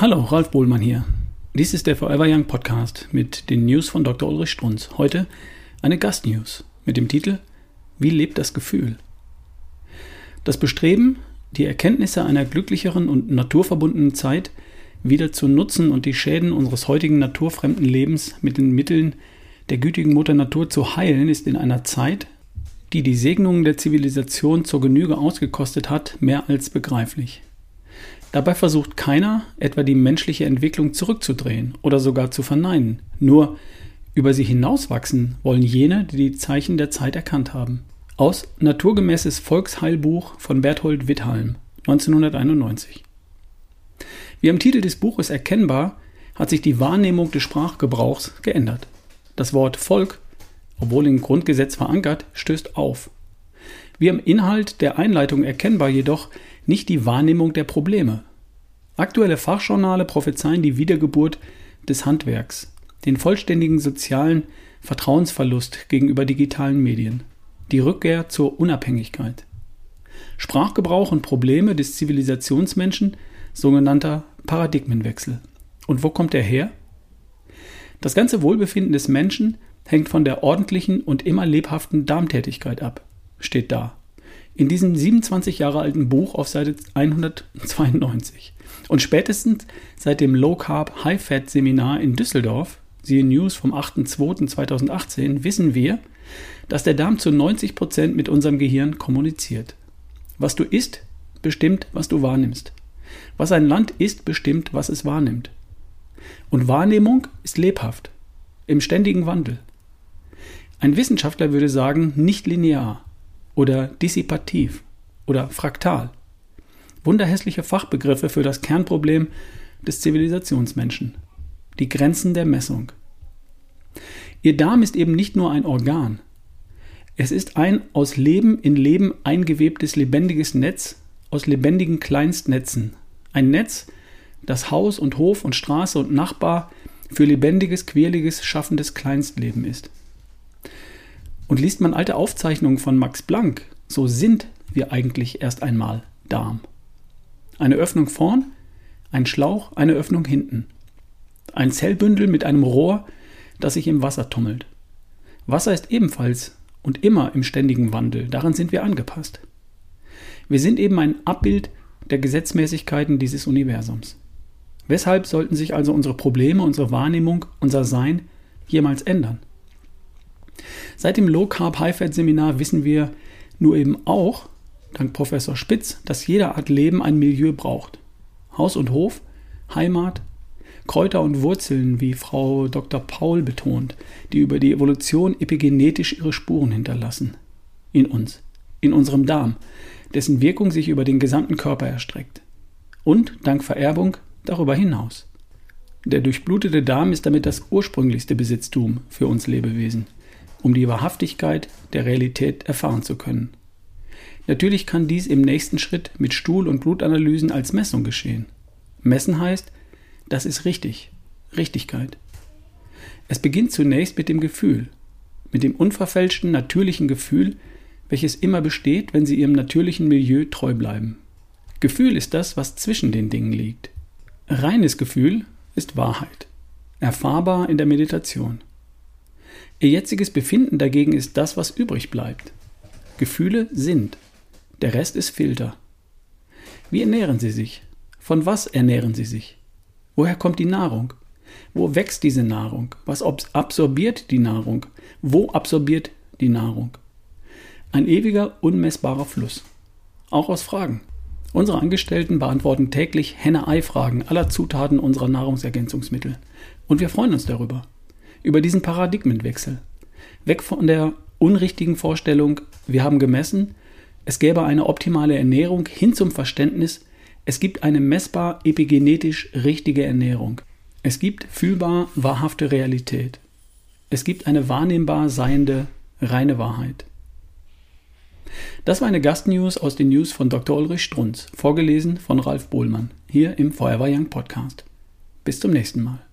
Hallo, Ralf Bohlmann hier. Dies ist der Forever Young Podcast mit den News von Dr. Ulrich Strunz. Heute eine Gastnews mit dem Titel Wie lebt das Gefühl? Das Bestreben, die Erkenntnisse einer glücklicheren und naturverbundenen Zeit wieder zu nutzen und die Schäden unseres heutigen naturfremden Lebens mit den Mitteln der gütigen Mutter Natur zu heilen, ist in einer Zeit, die die Segnungen der Zivilisation zur Genüge ausgekostet hat, mehr als begreiflich. Dabei versucht keiner, etwa die menschliche Entwicklung zurückzudrehen oder sogar zu verneinen. Nur über sie hinauswachsen wollen jene, die die Zeichen der Zeit erkannt haben. Aus Naturgemäßes Volksheilbuch von Berthold Witthalm 1991. Wie am Titel des Buches erkennbar, hat sich die Wahrnehmung des Sprachgebrauchs geändert. Das Wort Volk, obwohl im Grundgesetz verankert, stößt auf. Wie am Inhalt der Einleitung erkennbar jedoch nicht die Wahrnehmung der Probleme. Aktuelle Fachjournale prophezeien die Wiedergeburt des Handwerks, den vollständigen sozialen Vertrauensverlust gegenüber digitalen Medien, die Rückkehr zur Unabhängigkeit. Sprachgebrauch und Probleme des Zivilisationsmenschen, sogenannter Paradigmenwechsel. Und wo kommt er her? Das ganze Wohlbefinden des Menschen hängt von der ordentlichen und immer lebhaften Darmtätigkeit ab, steht da in diesem 27 Jahre alten Buch auf Seite 192. Und spätestens seit dem Low Carb High Fat Seminar in Düsseldorf, siehe News vom 8.2.2018, wissen wir, dass der Darm zu 90 Prozent mit unserem Gehirn kommuniziert. Was du isst, bestimmt, was du wahrnimmst. Was ein Land ist, bestimmt, was es wahrnimmt. Und Wahrnehmung ist lebhaft, im ständigen Wandel. Ein Wissenschaftler würde sagen, nicht linear oder dissipativ oder fraktal. Wunderhässliche Fachbegriffe für das Kernproblem des Zivilisationsmenschen. Die Grenzen der Messung. Ihr Darm ist eben nicht nur ein Organ. Es ist ein aus Leben in Leben eingewebtes lebendiges Netz aus lebendigen Kleinstnetzen. Ein Netz, das Haus und Hof und Straße und Nachbar für lebendiges, quirliges, schaffendes Kleinstleben ist. Und liest man alte Aufzeichnungen von Max Planck, so sind wir eigentlich erst einmal Darm. Eine Öffnung vorn, ein Schlauch, eine Öffnung hinten. Ein Zellbündel mit einem Rohr, das sich im Wasser tummelt. Wasser ist ebenfalls und immer im ständigen Wandel, daran sind wir angepasst. Wir sind eben ein Abbild der Gesetzmäßigkeiten dieses Universums. Weshalb sollten sich also unsere Probleme, unsere Wahrnehmung, unser Sein jemals ändern? Seit dem Low Carb High Fat Seminar wissen wir nur eben auch, dank Professor Spitz, dass jede Art Leben ein Milieu braucht. Haus und Hof, Heimat, Kräuter und Wurzeln, wie Frau Dr. Paul betont, die über die Evolution epigenetisch ihre Spuren hinterlassen. In uns, in unserem Darm, dessen Wirkung sich über den gesamten Körper erstreckt. Und, dank Vererbung, darüber hinaus. Der durchblutete Darm ist damit das ursprünglichste Besitztum für uns Lebewesen um die Wahrhaftigkeit der Realität erfahren zu können. Natürlich kann dies im nächsten Schritt mit Stuhl- und Blutanalysen als Messung geschehen. Messen heißt, das ist richtig, Richtigkeit. Es beginnt zunächst mit dem Gefühl, mit dem unverfälschten, natürlichen Gefühl, welches immer besteht, wenn sie ihrem natürlichen Milieu treu bleiben. Gefühl ist das, was zwischen den Dingen liegt. Reines Gefühl ist Wahrheit, erfahrbar in der Meditation. Ihr jetziges Befinden dagegen ist das, was übrig bleibt. Gefühle sind. Der Rest ist Filter. Wie ernähren Sie sich? Von was ernähren Sie sich? Woher kommt die Nahrung? Wo wächst diese Nahrung? Was absorbiert die Nahrung? Wo absorbiert die Nahrung? Ein ewiger, unmessbarer Fluss. Auch aus Fragen. Unsere Angestellten beantworten täglich Henne-Ei-Fragen aller Zutaten unserer Nahrungsergänzungsmittel. Und wir freuen uns darüber über diesen Paradigmenwechsel. Weg von der unrichtigen Vorstellung, wir haben gemessen, es gäbe eine optimale Ernährung, hin zum Verständnis, es gibt eine messbar epigenetisch richtige Ernährung. Es gibt fühlbar wahrhafte Realität. Es gibt eine wahrnehmbar seiende reine Wahrheit. Das war eine Gastnews aus den News von Dr. Ulrich Strunz, vorgelesen von Ralf Bohlmann, hier im Forever Young Podcast. Bis zum nächsten Mal.